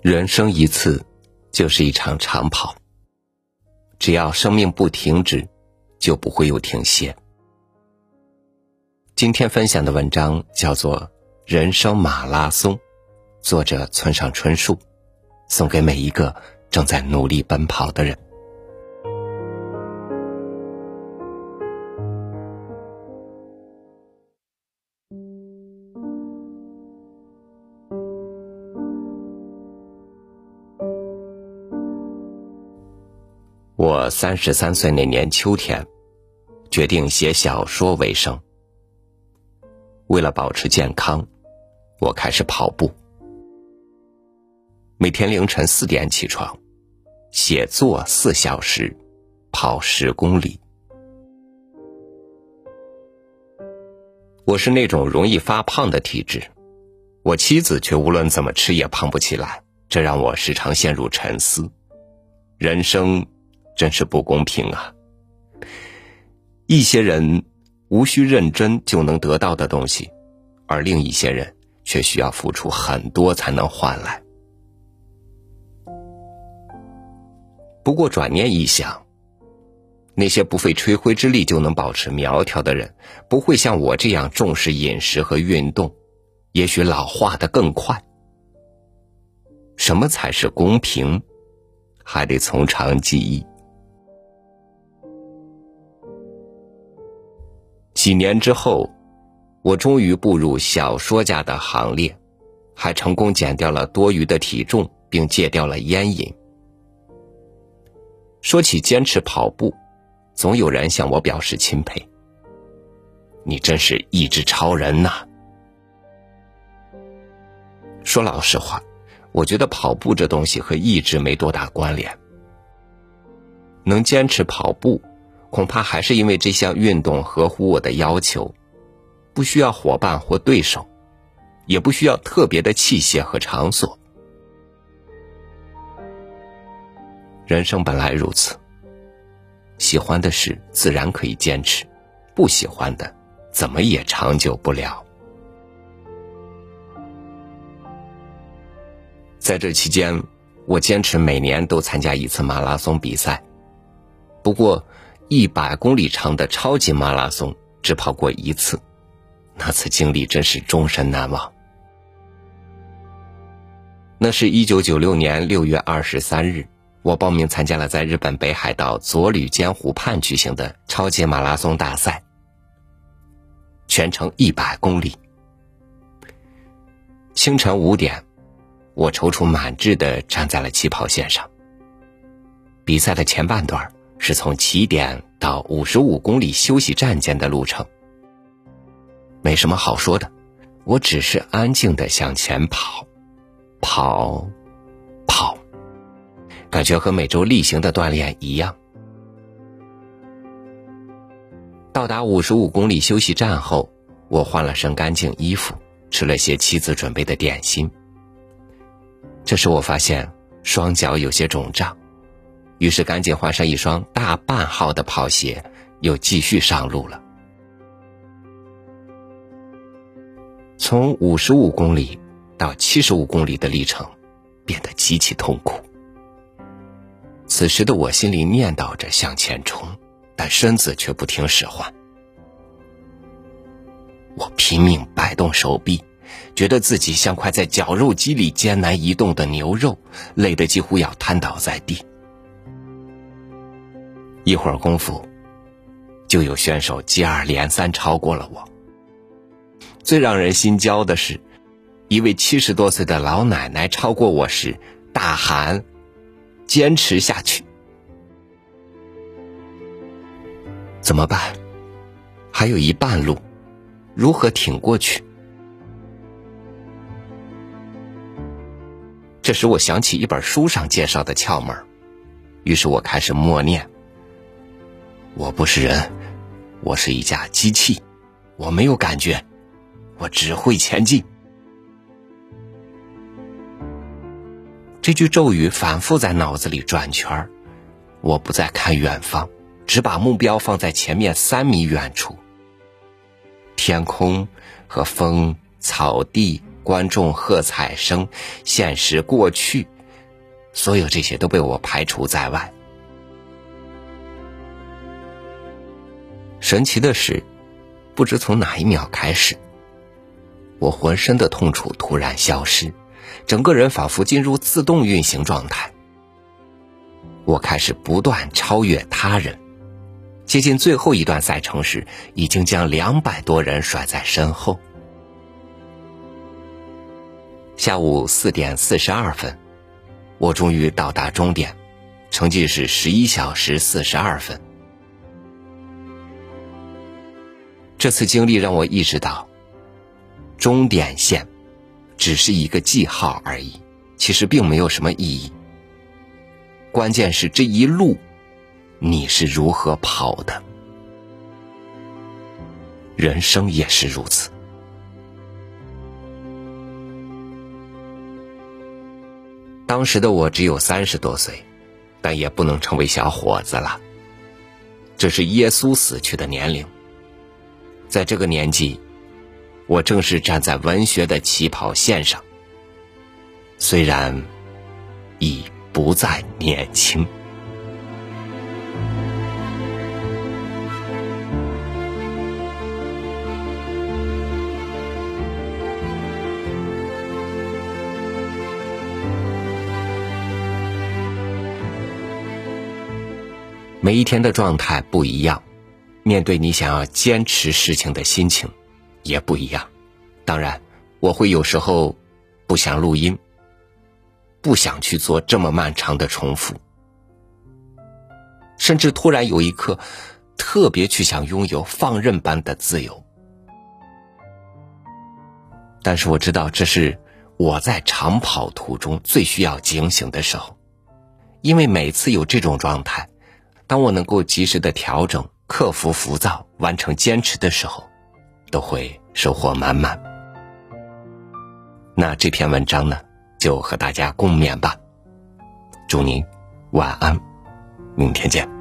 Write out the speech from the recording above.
人生一次，就是一场长跑。只要生命不停止，就不会有停歇。今天分享的文章叫做《人生马拉松》，作者村上春树，送给每一个正在努力奔跑的人。我三十三岁那年秋天，决定写小说为生。为了保持健康，我开始跑步。每天凌晨四点起床，写作四小时，跑十公里。我是那种容易发胖的体质，我妻子却无论怎么吃也胖不起来，这让我时常陷入沉思。人生。真是不公平啊！一些人无需认真就能得到的东西，而另一些人却需要付出很多才能换来。不过转念一想，那些不费吹灰之力就能保持苗条的人，不会像我这样重视饮食和运动，也许老化的更快。什么才是公平？还得从长计议。几年之后，我终于步入小说家的行列，还成功减掉了多余的体重，并戒掉了烟瘾。说起坚持跑步，总有人向我表示钦佩：“你真是意志超人呐！”说老实话，我觉得跑步这东西和意志没多大关联。能坚持跑步。恐怕还是因为这项运动合乎我的要求，不需要伙伴或对手，也不需要特别的器械和场所。人生本来如此，喜欢的事自然可以坚持，不喜欢的怎么也长久不了。在这期间，我坚持每年都参加一次马拉松比赛，不过。一百公里长的超级马拉松只跑过一次，那次经历真是终身难忘。那是一九九六年六月二十三日，我报名参加了在日本北海道佐吕间湖畔举行的超级马拉松大赛，全程一百公里。清晨五点，我踌躇满志的站在了起跑线上。比赛的前半段是从起点到五十五公里休息站间的路程，没什么好说的，我只是安静的向前跑，跑，跑，感觉和每周例行的锻炼一样。到达五十五公里休息站后，我换了身干净衣服，吃了些妻子准备的点心。这时我发现双脚有些肿胀。于是赶紧换上一双大半号的跑鞋，又继续上路了。从五十五公里到七十五公里的历程，变得极其痛苦。此时的我心里念叨着向前冲，但身子却不听使唤。我拼命摆动手臂，觉得自己像块在绞肉机里艰难移动的牛肉，累得几乎要瘫倒在地。一会儿功夫，就有选手接二连三超过了我。最让人心焦的是，一位七十多岁的老奶奶超过我时，大喊：“坚持下去！”怎么办？还有一半路，如何挺过去？这时，我想起一本书上介绍的窍门，于是我开始默念。我不是人，我是一架机器，我没有感觉，我只会前进。这句咒语反复在脑子里转圈儿，我不再看远方，只把目标放在前面三米远处。天空和风、草地、观众喝彩声、现实过去，所有这些都被我排除在外。神奇的是，不知从哪一秒开始，我浑身的痛楚突然消失，整个人仿佛进入自动运行状态。我开始不断超越他人，接近最后一段赛程时，已经将两百多人甩在身后。下午四点四十二分，我终于到达终点，成绩是十一小时四十二分。这次经历让我意识到，终点线只是一个记号而已，其实并没有什么意义。关键是这一路，你是如何跑的？人生也是如此。当时的我只有三十多岁，但也不能称为小伙子了。这是耶稣死去的年龄。在这个年纪，我正是站在文学的起跑线上。虽然已。不再年轻。每一天的状态不一样，面对你想要坚持事情的心情也不一样。当然，我会有时候不想录音。不想去做这么漫长的重复，甚至突然有一刻，特别去想拥有放任般的自由。但是我知道，这是我在长跑途中最需要警醒的时候，因为每次有这种状态，当我能够及时的调整、克服浮躁、完成坚持的时候，都会收获满满。那这篇文章呢？就和大家共勉吧，祝您晚安，明天见。